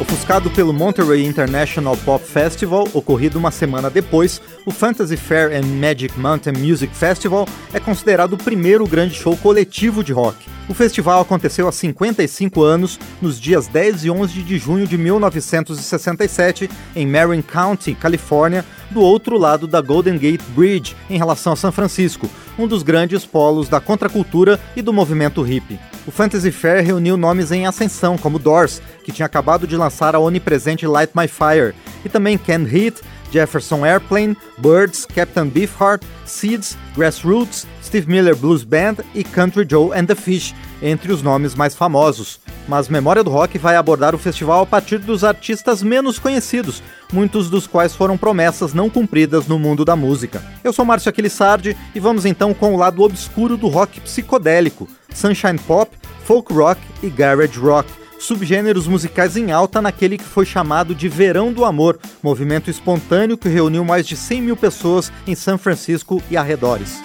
Ofuscado pelo Monterey International Pop Festival, ocorrido uma semana depois, o Fantasy Fair and Magic Mountain Music Festival é considerado o primeiro grande show coletivo de rock. O festival aconteceu há 55 anos, nos dias 10 e 11 de junho de 1967, em Marin County, Califórnia, do outro lado da Golden Gate Bridge, em relação a São Francisco, um dos grandes polos da contracultura e do movimento hippie. O Fantasy Fair reuniu nomes em ascensão, como Doors, que tinha acabado de lançar a onipresente Light My Fire, e também Ken Heat, Jefferson Airplane, Birds, Captain Beefheart, Seeds, Grassroots, Steve Miller Blues Band e Country Joe and the Fish, entre os nomes mais famosos. Mas Memória do Rock vai abordar o festival a partir dos artistas menos conhecidos, muitos dos quais foram promessas não cumpridas no mundo da música. Eu sou Márcio Aquilissardi e vamos então com o lado obscuro do rock psicodélico, Sunshine Pop, Folk Rock e Garage Rock subgêneros musicais em alta naquele que foi chamado de Verão do Amor, movimento espontâneo que reuniu mais de 100 mil pessoas em São Francisco e arredores.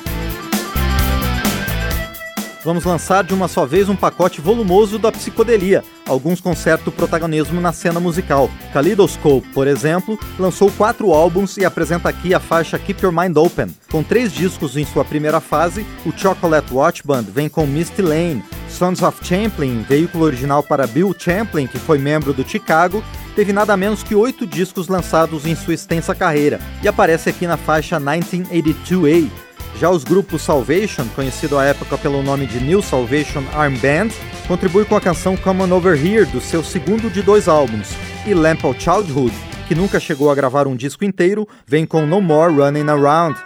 Vamos lançar de uma só vez um pacote volumoso da psicodelia, alguns com certo protagonismo na cena musical. Kaleidoscope, por exemplo, lançou quatro álbuns e apresenta aqui a faixa Keep Your Mind Open. Com três discos em sua primeira fase, o Chocolate Watch Band vem com Misty Lane, Sons of Champlin, veículo original para Bill Champlin, que foi membro do Chicago, teve nada menos que oito discos lançados em sua extensa carreira e aparece aqui na faixa 1982A. Já os grupos Salvation, conhecido à época pelo nome de New Salvation Arm Band, contribui com a canção Come On Over Here, do seu segundo de dois álbuns, e Lamp of Childhood, que nunca chegou a gravar um disco inteiro, vem com No More Running Around,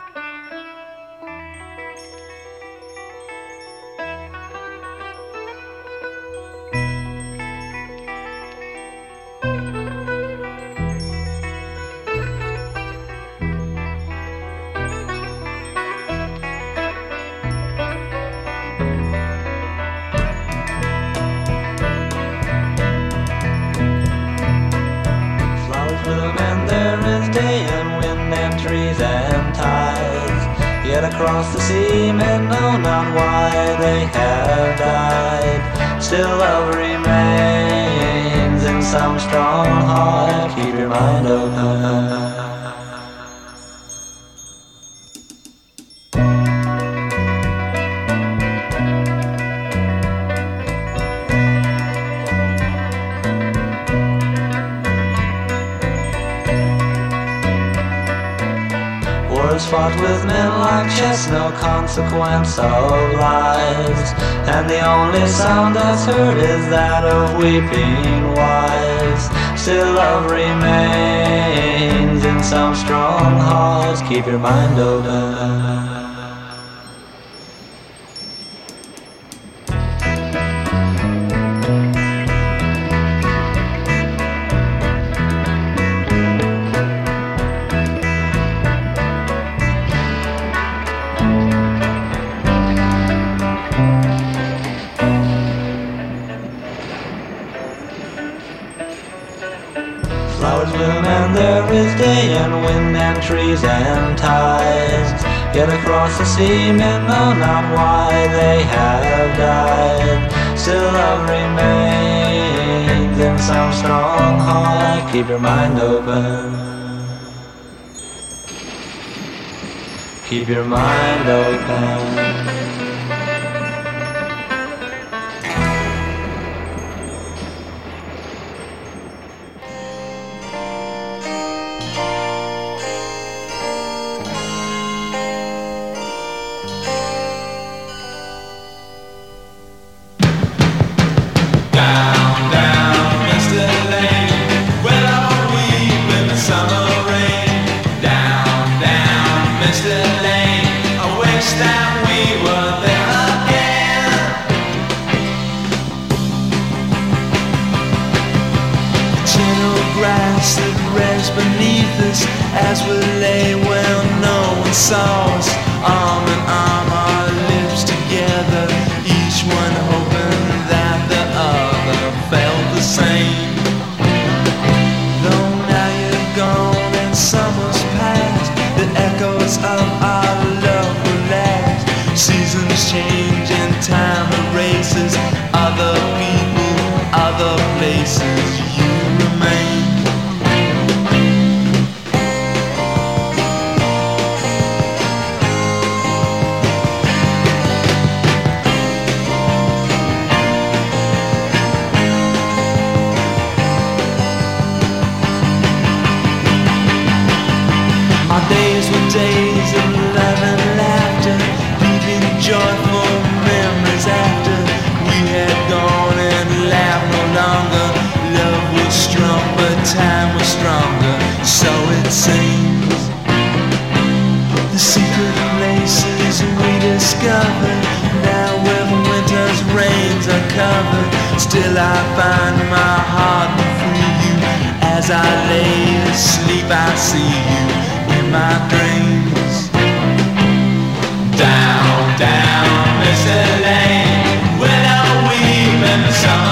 heard is that of weeping wives. Still love remains in some strong hearts. Keep your mind open. Trees and tides. Yet across the sea, men know not why they have died. Still love remains in some strong heart. Keep your mind open. Keep your mind open. Our days were days of love and laughter, leaving joyful memories after we had gone and laughed no longer. Love was strong, but time was stronger, so it seems. The secret places we discovered, now with winter's rains are covered, still I find my heart free you. As I lay asleep, I see you my dreams. Down, down, Mr. Lane, willow weave and summer.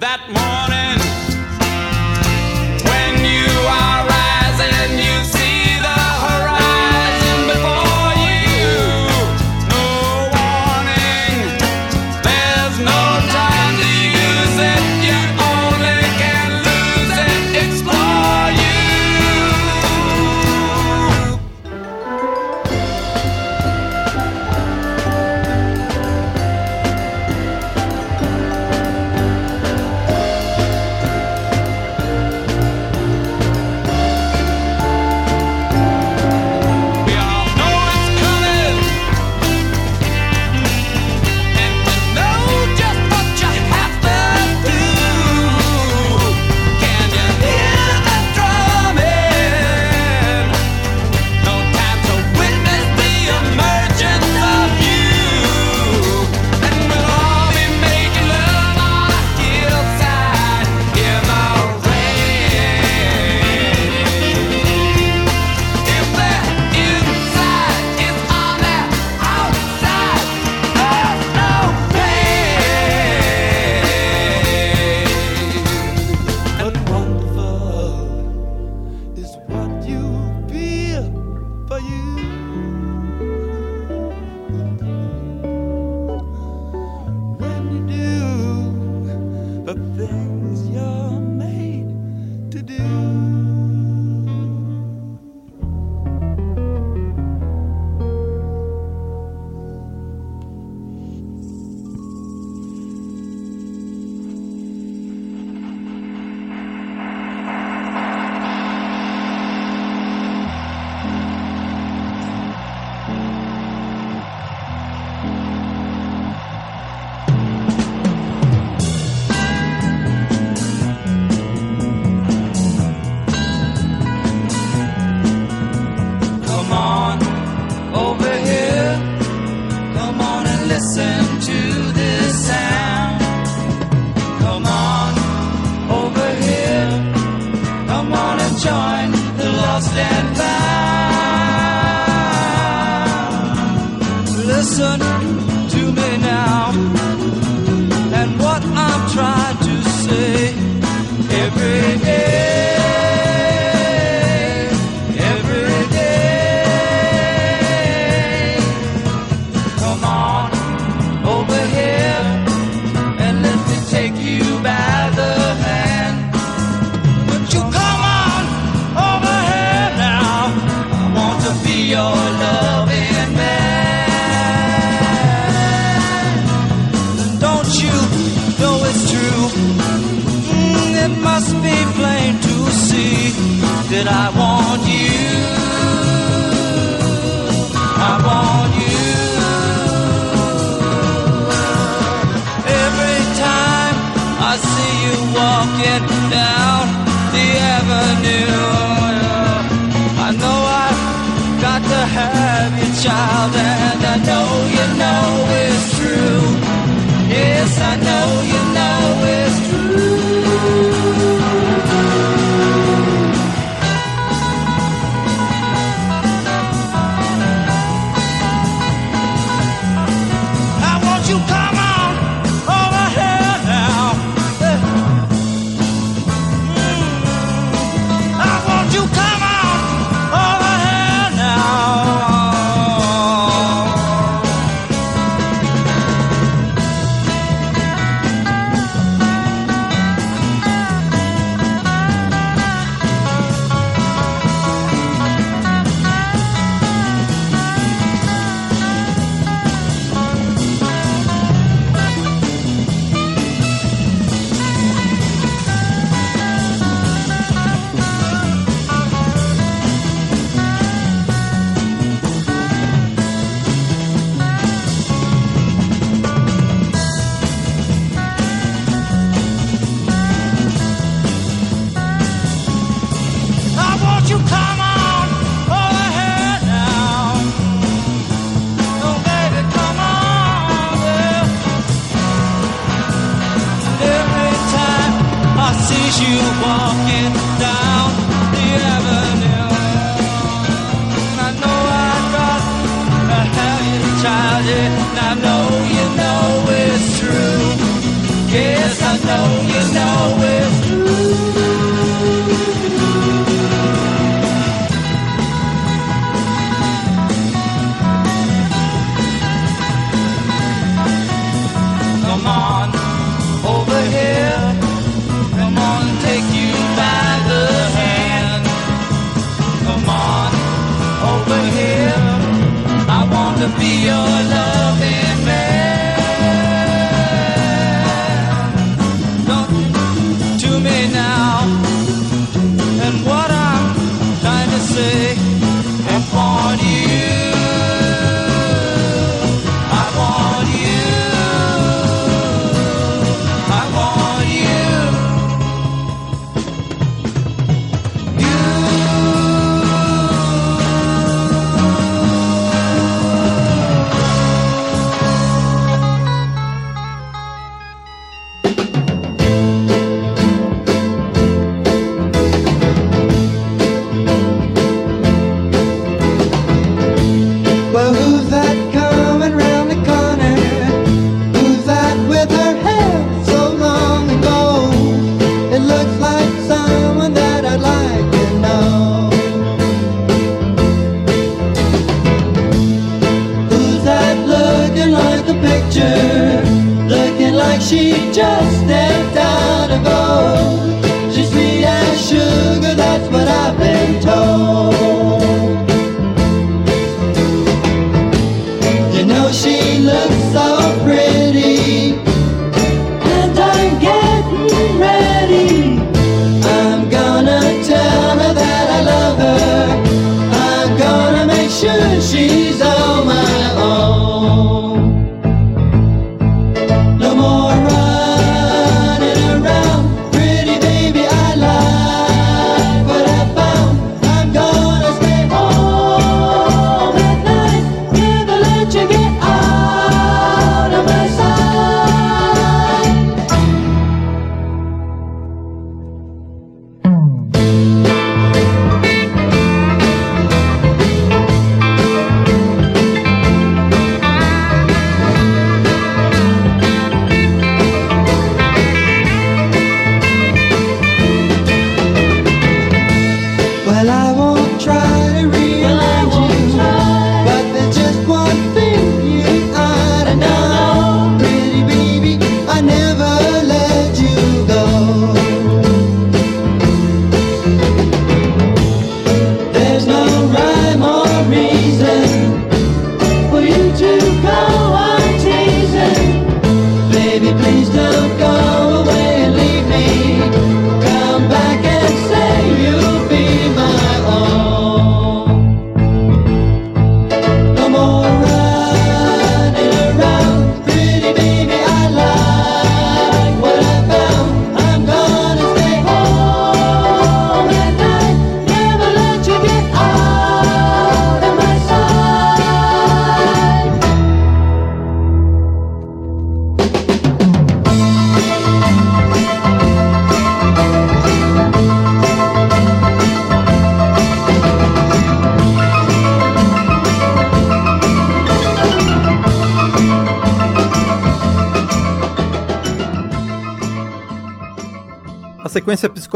that morning.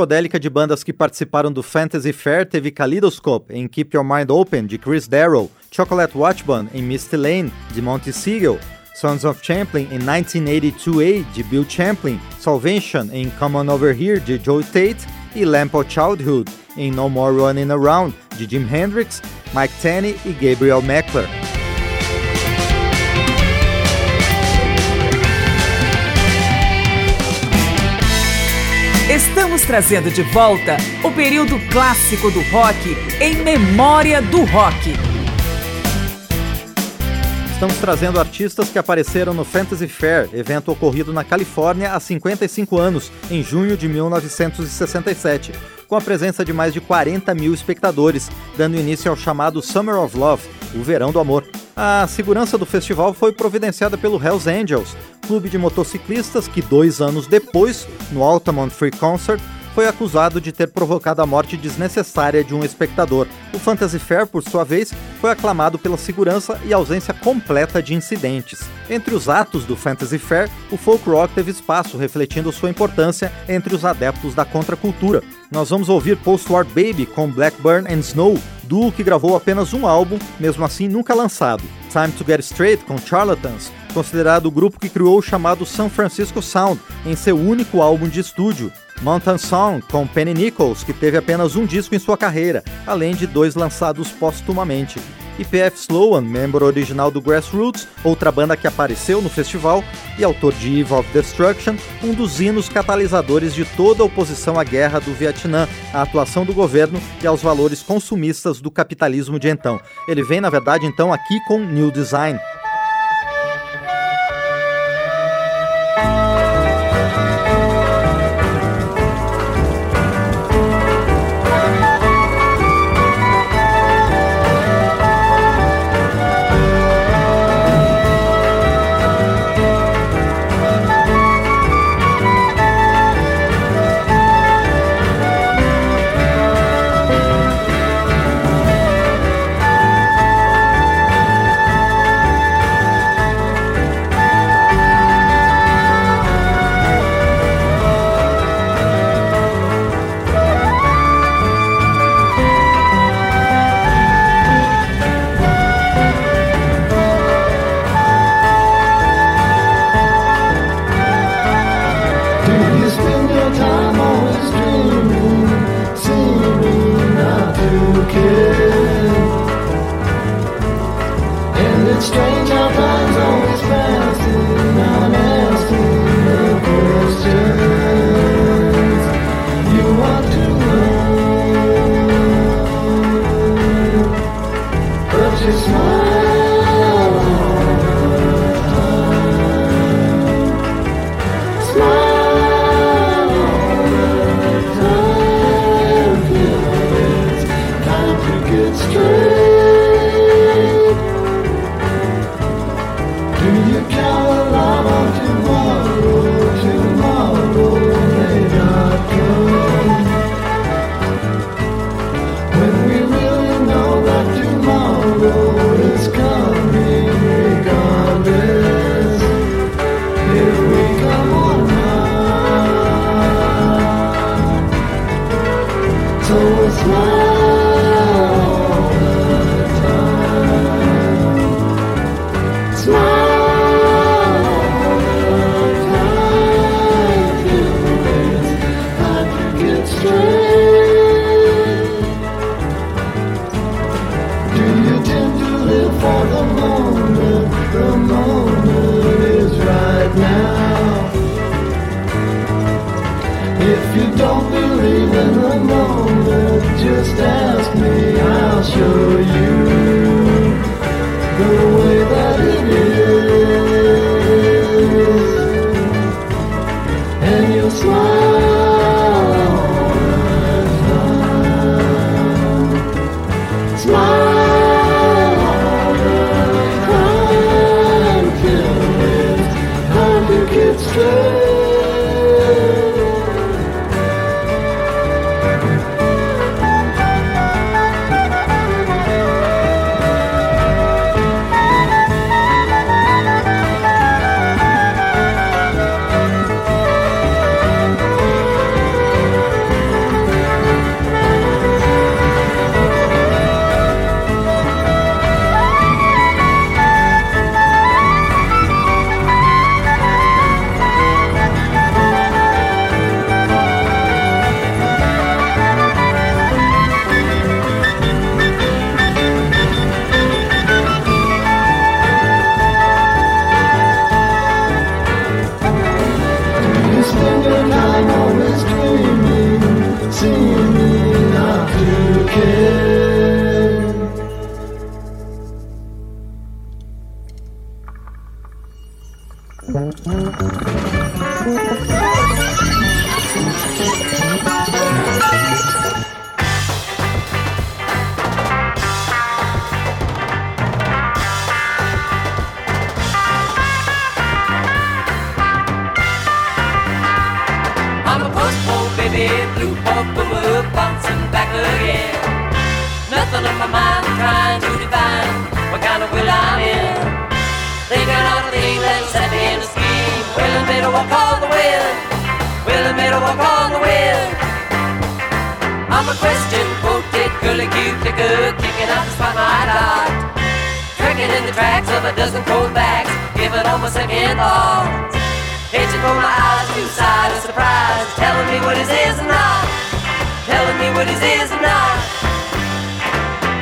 Psicodélica de bandas que participaram do Fantasy Fair teve Kaleidoscope em Keep Your Mind Open, de Chris Darrow, Chocolate Watch Band em Misty Lane, de Monty Siegel, Sons of Champlin em 1982A, de Bill Champlin, Salvation em Come On Over Here, de Joe Tate, e Lamp of Childhood em No More Running Around, de Jim Hendrix, Mike Tenney e Gabriel Meckler. Estamos trazendo de volta o período clássico do rock em memória do rock. Estamos trazendo artistas que apareceram no Fantasy Fair, evento ocorrido na Califórnia há 55 anos, em junho de 1967, com a presença de mais de 40 mil espectadores, dando início ao chamado Summer of Love, o Verão do Amor. A segurança do festival foi providenciada pelo Hells Angels, clube de motociclistas que dois anos depois, no Altamont Free Concert, foi acusado de ter provocado a morte desnecessária de um espectador. O Fantasy Fair, por sua vez, foi aclamado pela segurança e ausência completa de incidentes. Entre os atos do Fantasy Fair, o folk rock teve espaço, refletindo sua importância entre os adeptos da contracultura. Nós vamos ouvir Post-War Baby com Blackburn and Snow, duo que gravou apenas um álbum, mesmo assim nunca lançado. Time to Get Straight com Charlatans, considerado o grupo que criou o chamado San Francisco Sound em seu único álbum de estúdio. Mountain Song com Penny Nichols, que teve apenas um disco em sua carreira, além de dois lançados póstumamente. E P.F. Sloan, membro original do Grassroots, outra banda que apareceu no festival, e autor de Eve of Destruction, um dos hinos catalisadores de toda a oposição à guerra do Vietnã, à atuação do governo e aos valores consumistas do capitalismo de então. Ele vem, na verdade, então aqui com New Design. and you'll smile. of a dozen cold bags, giving home a second thought. Hitching for my eyes, two side of surprise, telling me what is is and not, telling me what is is and not.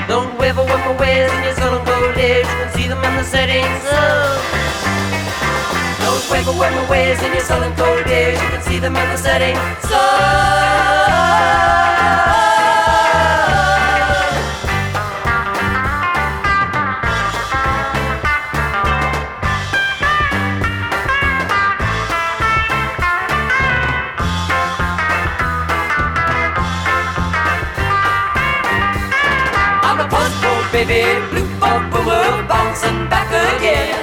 Don't waver with my ways, and you're gonna go live and see them in the setting sun. Don't waver with my ways, and you're sullen cold days. You can see them in the setting sun. baby. Loop up a world box back again.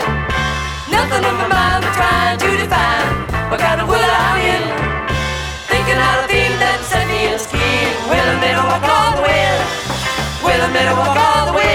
Nothing on my mind, but trying to define what kind of world I'm in. Thinking out a theme that set me in steam. Will I make better walk all the way? Will I make better walk all the way?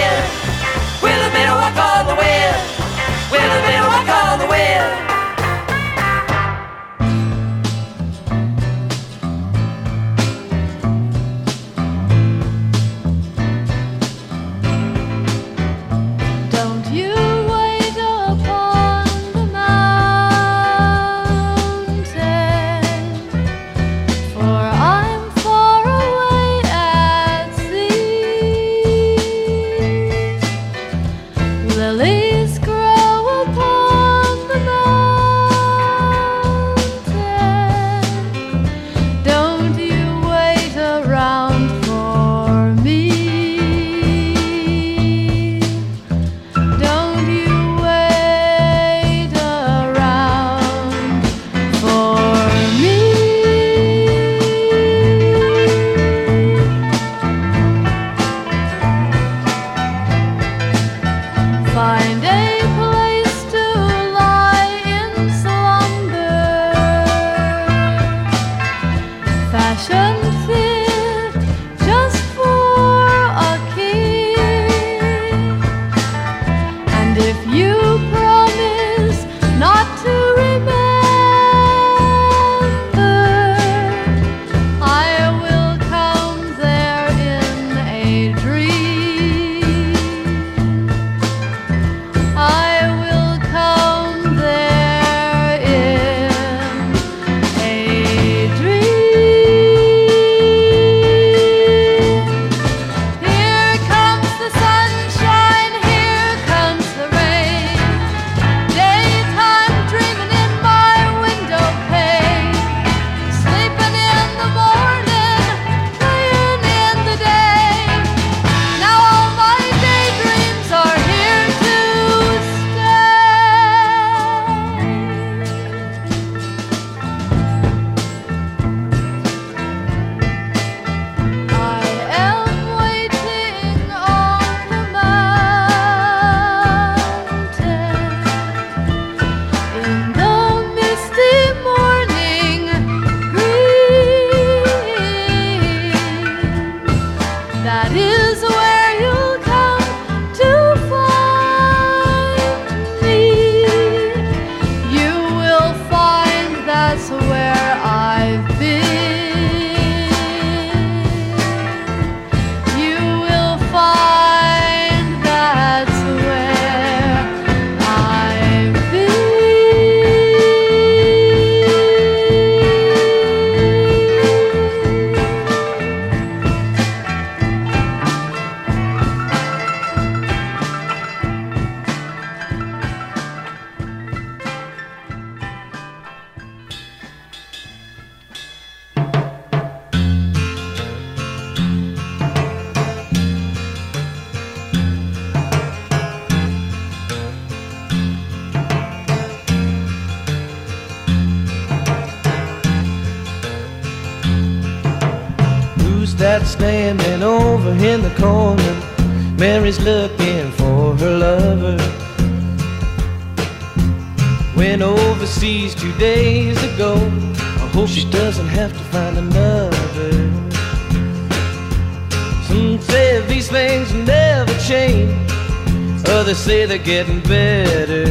Say they're getting better.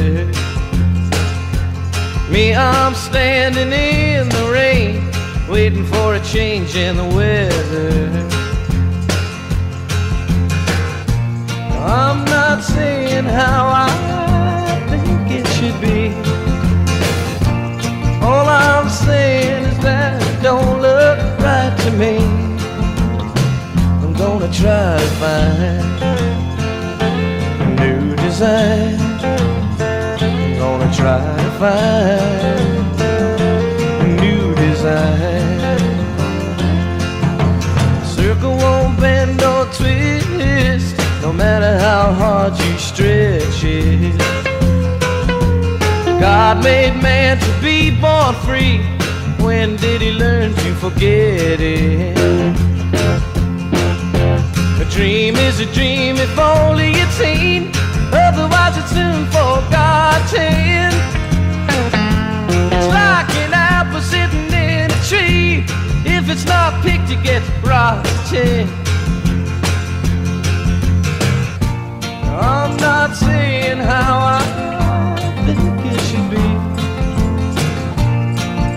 Me, I'm standing in the rain waiting for a change in the weather. I'm not saying how I think it should be. All I'm saying is that it don't look right to me. I'm gonna try to find new. I'm gonna try to find a new design. Circle won't bend or twist, no matter how hard you stretch it. God made man to be born free. When did he learn to forget it? A dream is a dream if only it's seen. Otherwise, it's soon forgotten. It's like an apple sitting in a tree. If it's not picked, it gets rotten. I'm not saying how I think it should be.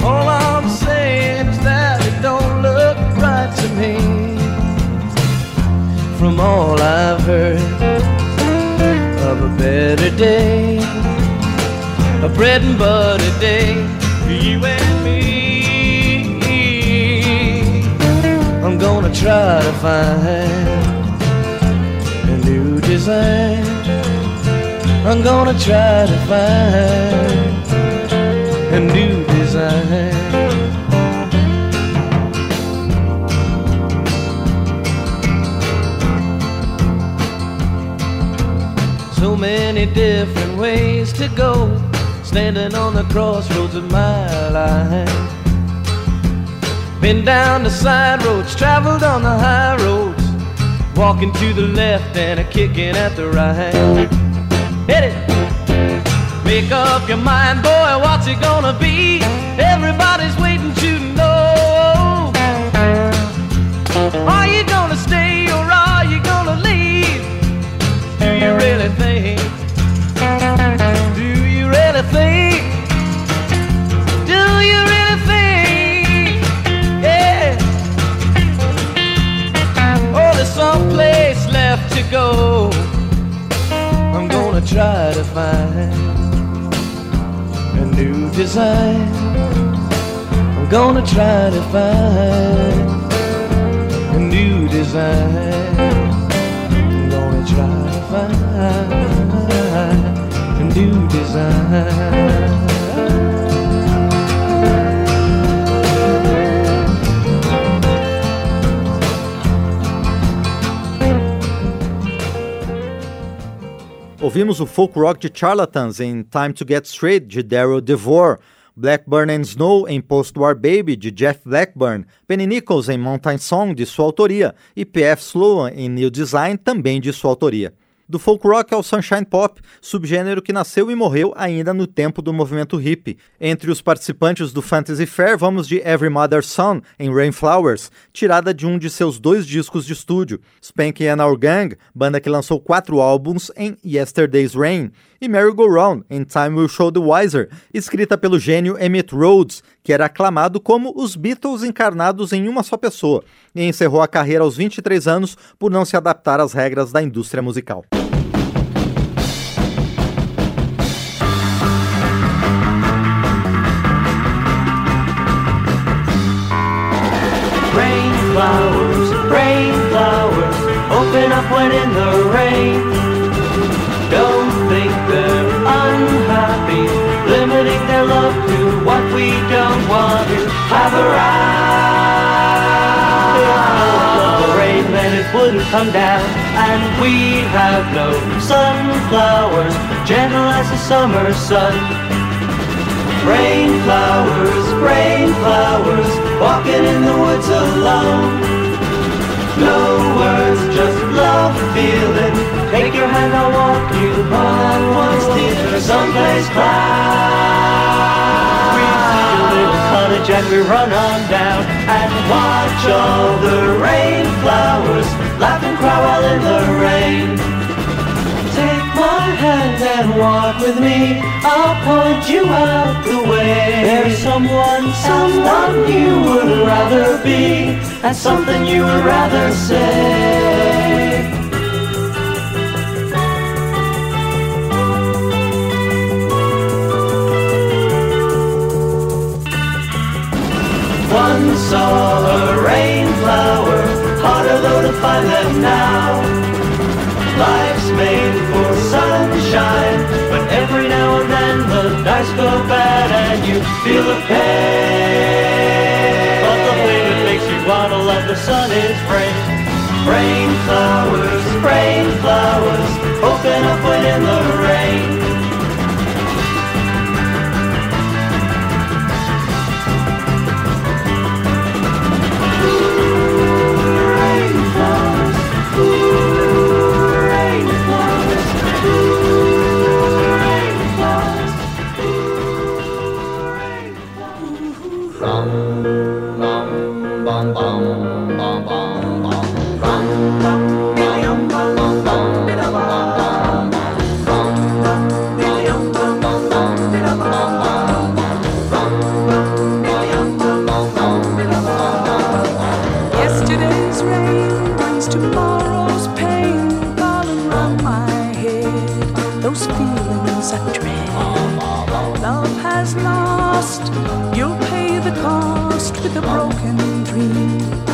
All I'm saying is that it don't look right to me. From all I've heard a better day, a bread and butter day for you and me. I'm gonna try to find a new design. I'm gonna try to find a new design. So many different ways to go, standing on the crossroads of my life. Been down the side roads, traveled on the high roads, walking to the left and a kicking at the right. Hit it! Make up your mind, boy, what's it gonna be? Everybody's waiting to know. Are you gonna stay go. I'm gonna try to find a new design. I'm gonna try to find a new design. I'm gonna try to find a new design. Ouvimos o folk rock de Charlatans em Time to Get Straight, de Daryl DeVore, Blackburn and Snow em Post-War Baby, de Jeff Blackburn, Penny Nichols em Mountain Song, de sua autoria, e P.F. Sloan em New Design, também de sua autoria. Do folk rock ao sunshine pop, subgênero que nasceu e morreu ainda no tempo do movimento hippie. Entre os participantes do Fantasy Fair, vamos de Every Mother's Son, em Rainflowers, tirada de um de seus dois discos de estúdio. Spanky and Our Gang, banda que lançou quatro álbuns em Yesterday's Rain. E Merry Go Round, em Time Will Show the Wiser, escrita pelo gênio Emmett Rhodes, que era aclamado como os Beatles encarnados em uma só pessoa, e encerrou a carreira aos 23 anos por não se adaptar às regras da indústria musical. Open up when in the rain. Don't love to what we don't want to have around. The rain then it wouldn't come down, and we have no sunflowers, gentle as the summer sun. Rain flowers, rain flowers, walking in the woods alone. No words, just love feeling. Take your hand, I'll walk you home. Once to someplace cloud. Cottage and we run on down and watch all the rain flowers laugh and cry while in the rain. Take my hand and walk with me. I'll point you out the way. There's someone, someone you would rather be, and something you would rather say. Saw a rain flower, harder though to find them now. Life's made for sunshine, but every now and then the dice go bad and you feel the pain. But the thing that makes you wanna love the sun is rain. Rain flowers, rain flowers, open up when in the. Rain You'll pay the cost with a broken dream.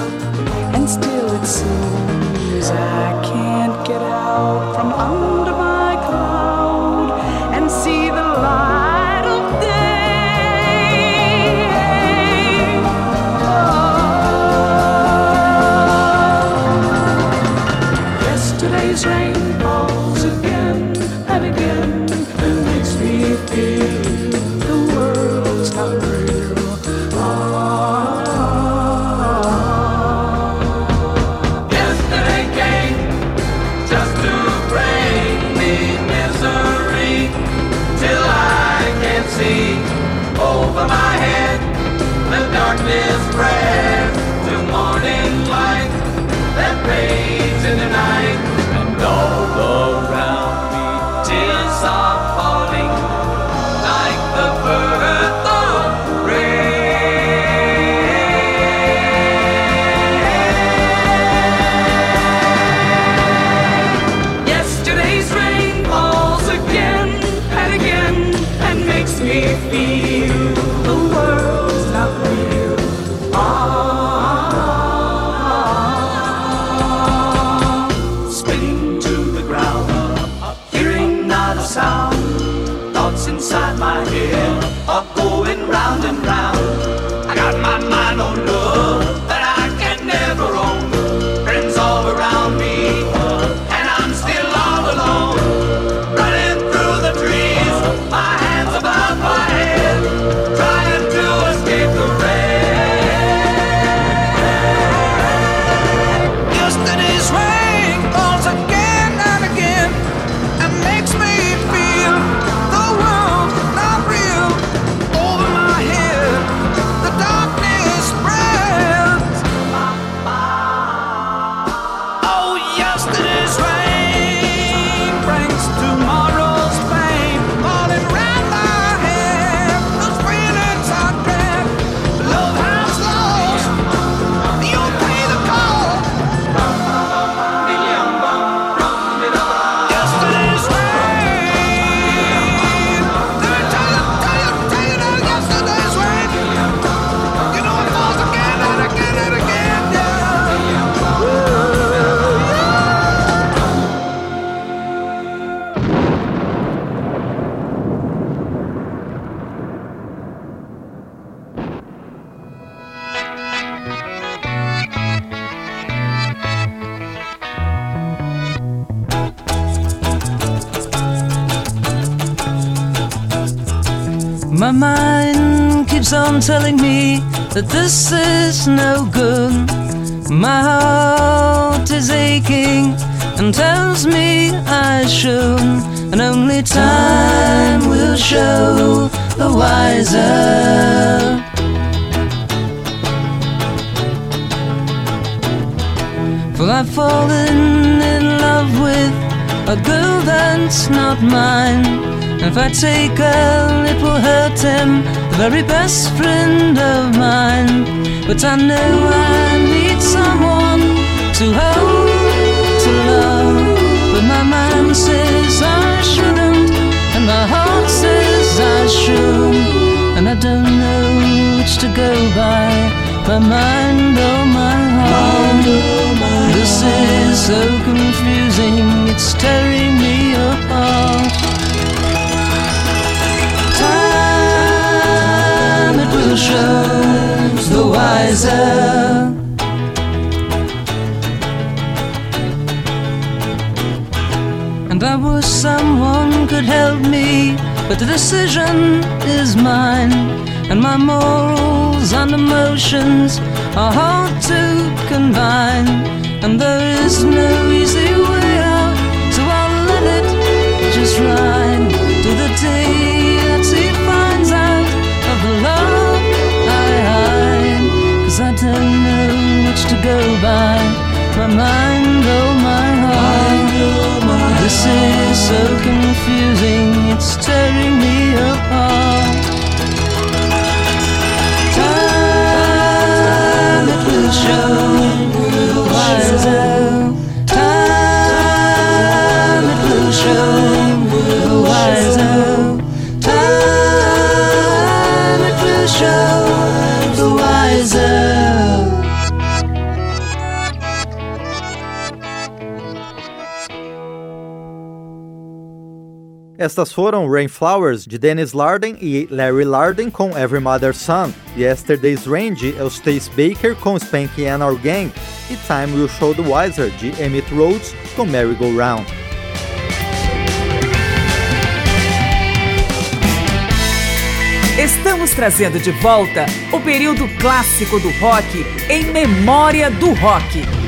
That this is no good. My heart is aching and tells me I should, and only time will show the wiser. For I've fallen in love with a girl that's not mine. If I take her, it will hurt him, very best friend of mine. But I know I need someone to hold, to love. But my mind says I shouldn't, and my heart says I should. And I don't know which to go by, my mind or my heart. This is so confusing, it's tearing me apart. The wiser. And I wish someone could help me, but the decision is mine. And my morals and emotions are hard to combine. And there is no easy way out, so I'll let it just ride to the day don't know which to go by, my mind or my heart. This is so confusing, it's tearing me apart. Time it will show. Estas foram Rainflowers, de Dennis Larden e Larry Larden com Every Mother's Son, Yesterday's Range é o Stace Baker com Spanky and Our Gang e Time Will Show the Wiser, de Emmett Rhodes com Merry Go Round. Estamos trazendo de volta o período clássico do rock em memória do rock.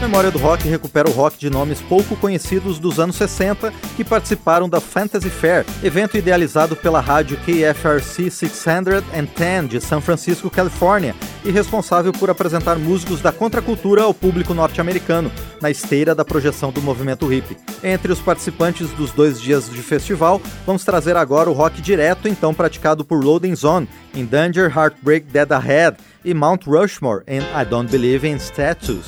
Memória do Rock recupera o rock de nomes pouco conhecidos dos anos 60 que participaram da Fantasy Fair, evento idealizado pela rádio KFRC 610 de São Francisco, Califórnia, e responsável por apresentar músicos da contracultura ao público norte-americano, na esteira da projeção do movimento hippie. Entre os participantes dos dois dias de festival, vamos trazer agora o rock direto então praticado por Loading Zone, em Danger, Heartbreak, Dead Ahead e Mount Rushmore em I Don't Believe in Statues.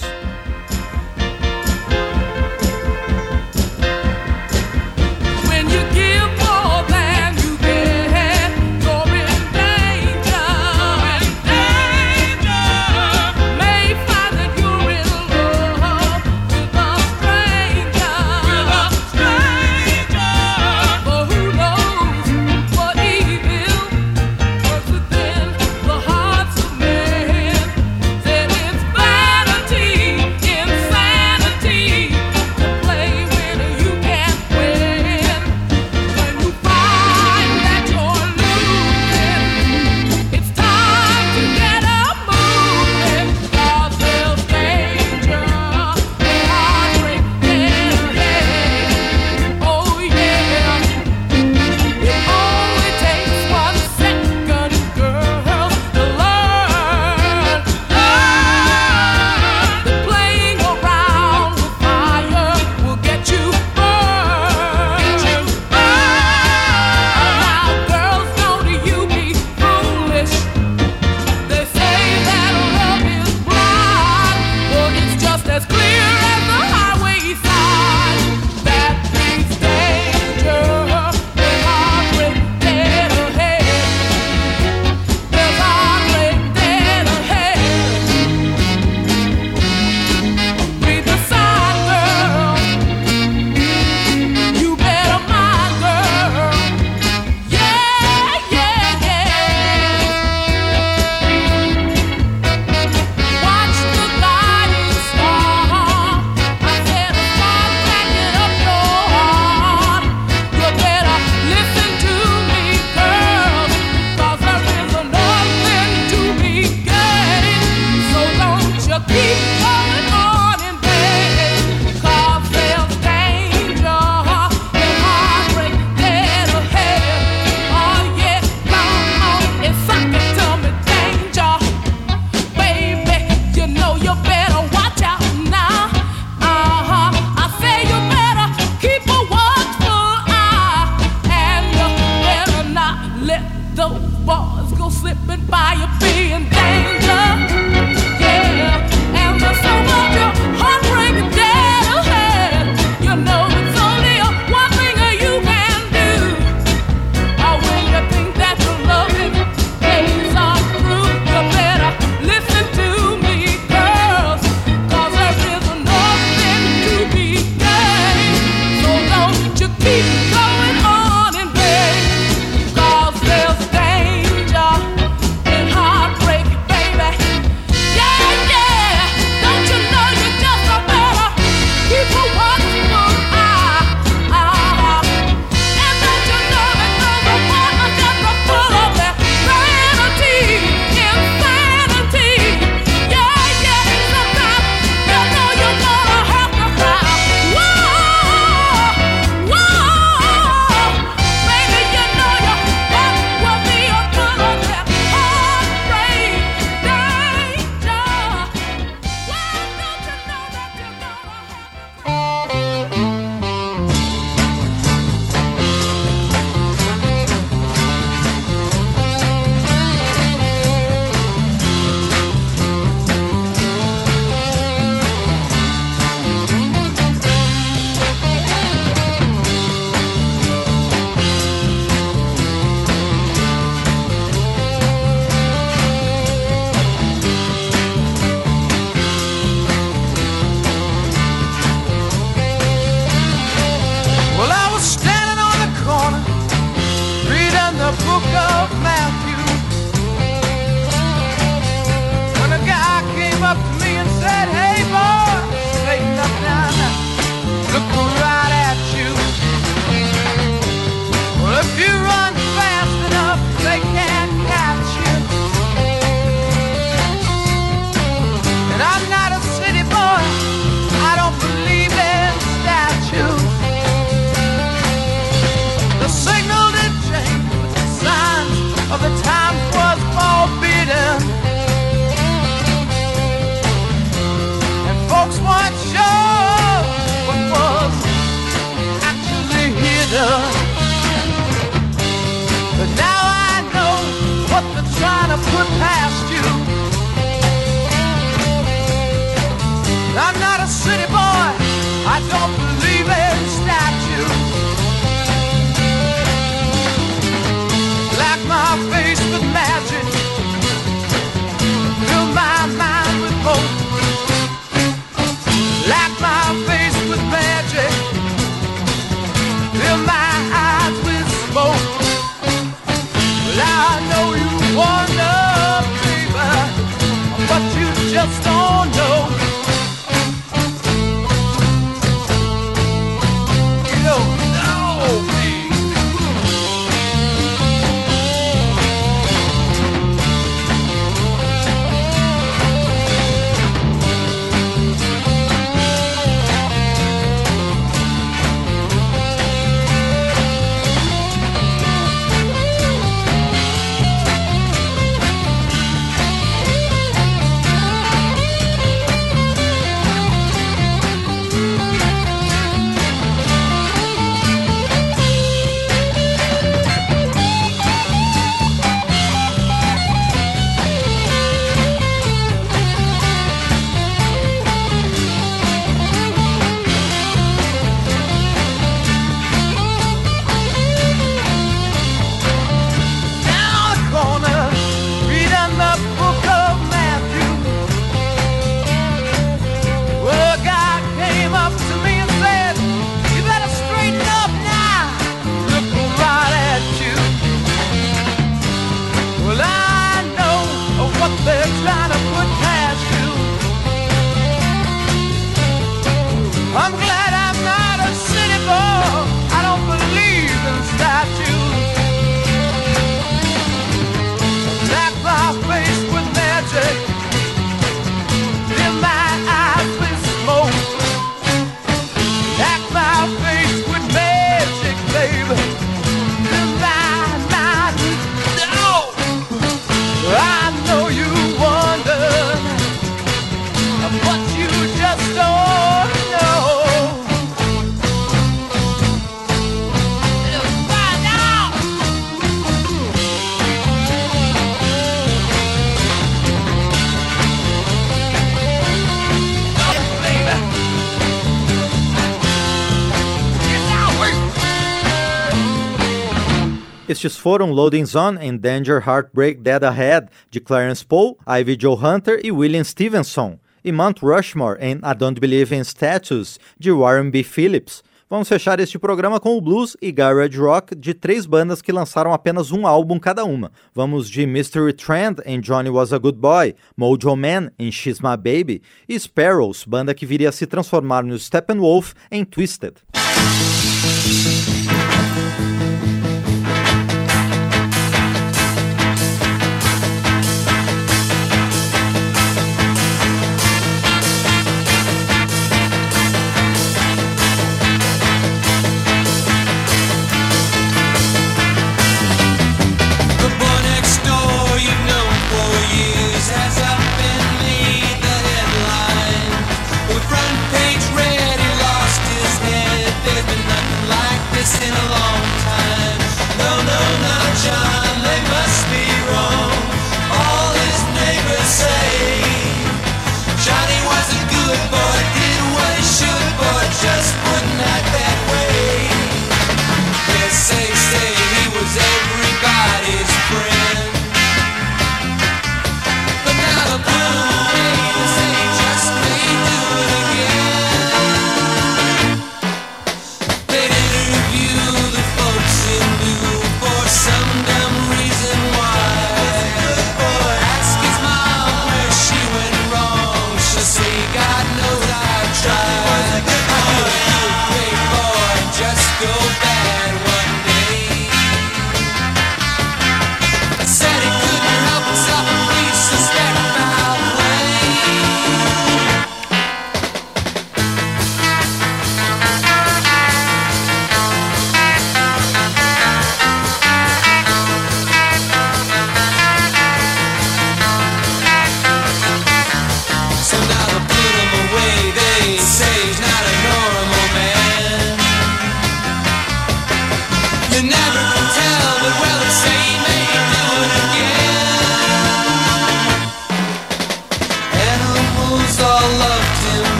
Estes foram Loading Zone and Danger Heartbreak Dead Ahead, de Clarence Poe, Ivy Joe Hunter e William Stevenson, e Mount Rushmore and I Don't Believe in Statues, de Warren B. Phillips. Vamos fechar este programa com o blues e garage rock de três bandas que lançaram apenas um álbum cada uma. Vamos de Mystery Trend em Johnny Was a Good Boy, Mojo Man em She's My Baby e Sparrows, banda que viria a se transformar no Steppenwolf em Twisted.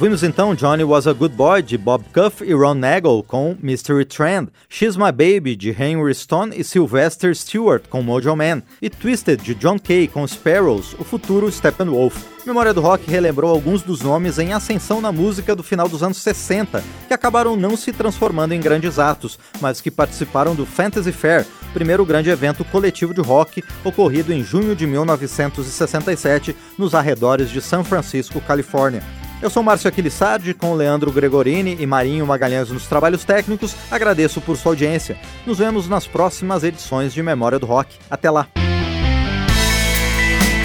Ouvimos então Johnny Was a Good Boy de Bob Cuff e Ron Nagel com Mystery Trend, She's My Baby de Henry Stone e Sylvester Stewart com Mojo Man e Twisted de John Kay com Sparrows, o futuro Steppenwolf. Memória do Rock relembrou alguns dos nomes em ascensão na música do final dos anos 60, que acabaram não se transformando em grandes atos, mas que participaram do Fantasy Fair, primeiro grande evento coletivo de rock ocorrido em junho de 1967 nos arredores de São Francisco, Califórnia. Eu sou Márcio Aquilissardi, com Leandro Gregorini e Marinho Magalhães nos trabalhos técnicos. Agradeço por sua audiência. Nos vemos nas próximas edições de Memória do Rock. Até lá!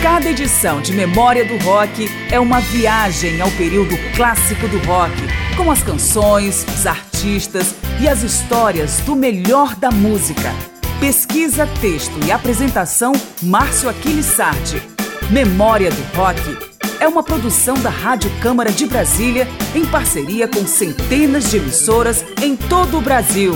Cada edição de Memória do Rock é uma viagem ao período clássico do rock, com as canções, os artistas e as histórias do melhor da música. Pesquisa, texto e apresentação, Márcio Aquiles Sardi. Memória do Rock é uma produção da Rádio Câmara de Brasília em parceria com centenas de emissoras em todo o Brasil.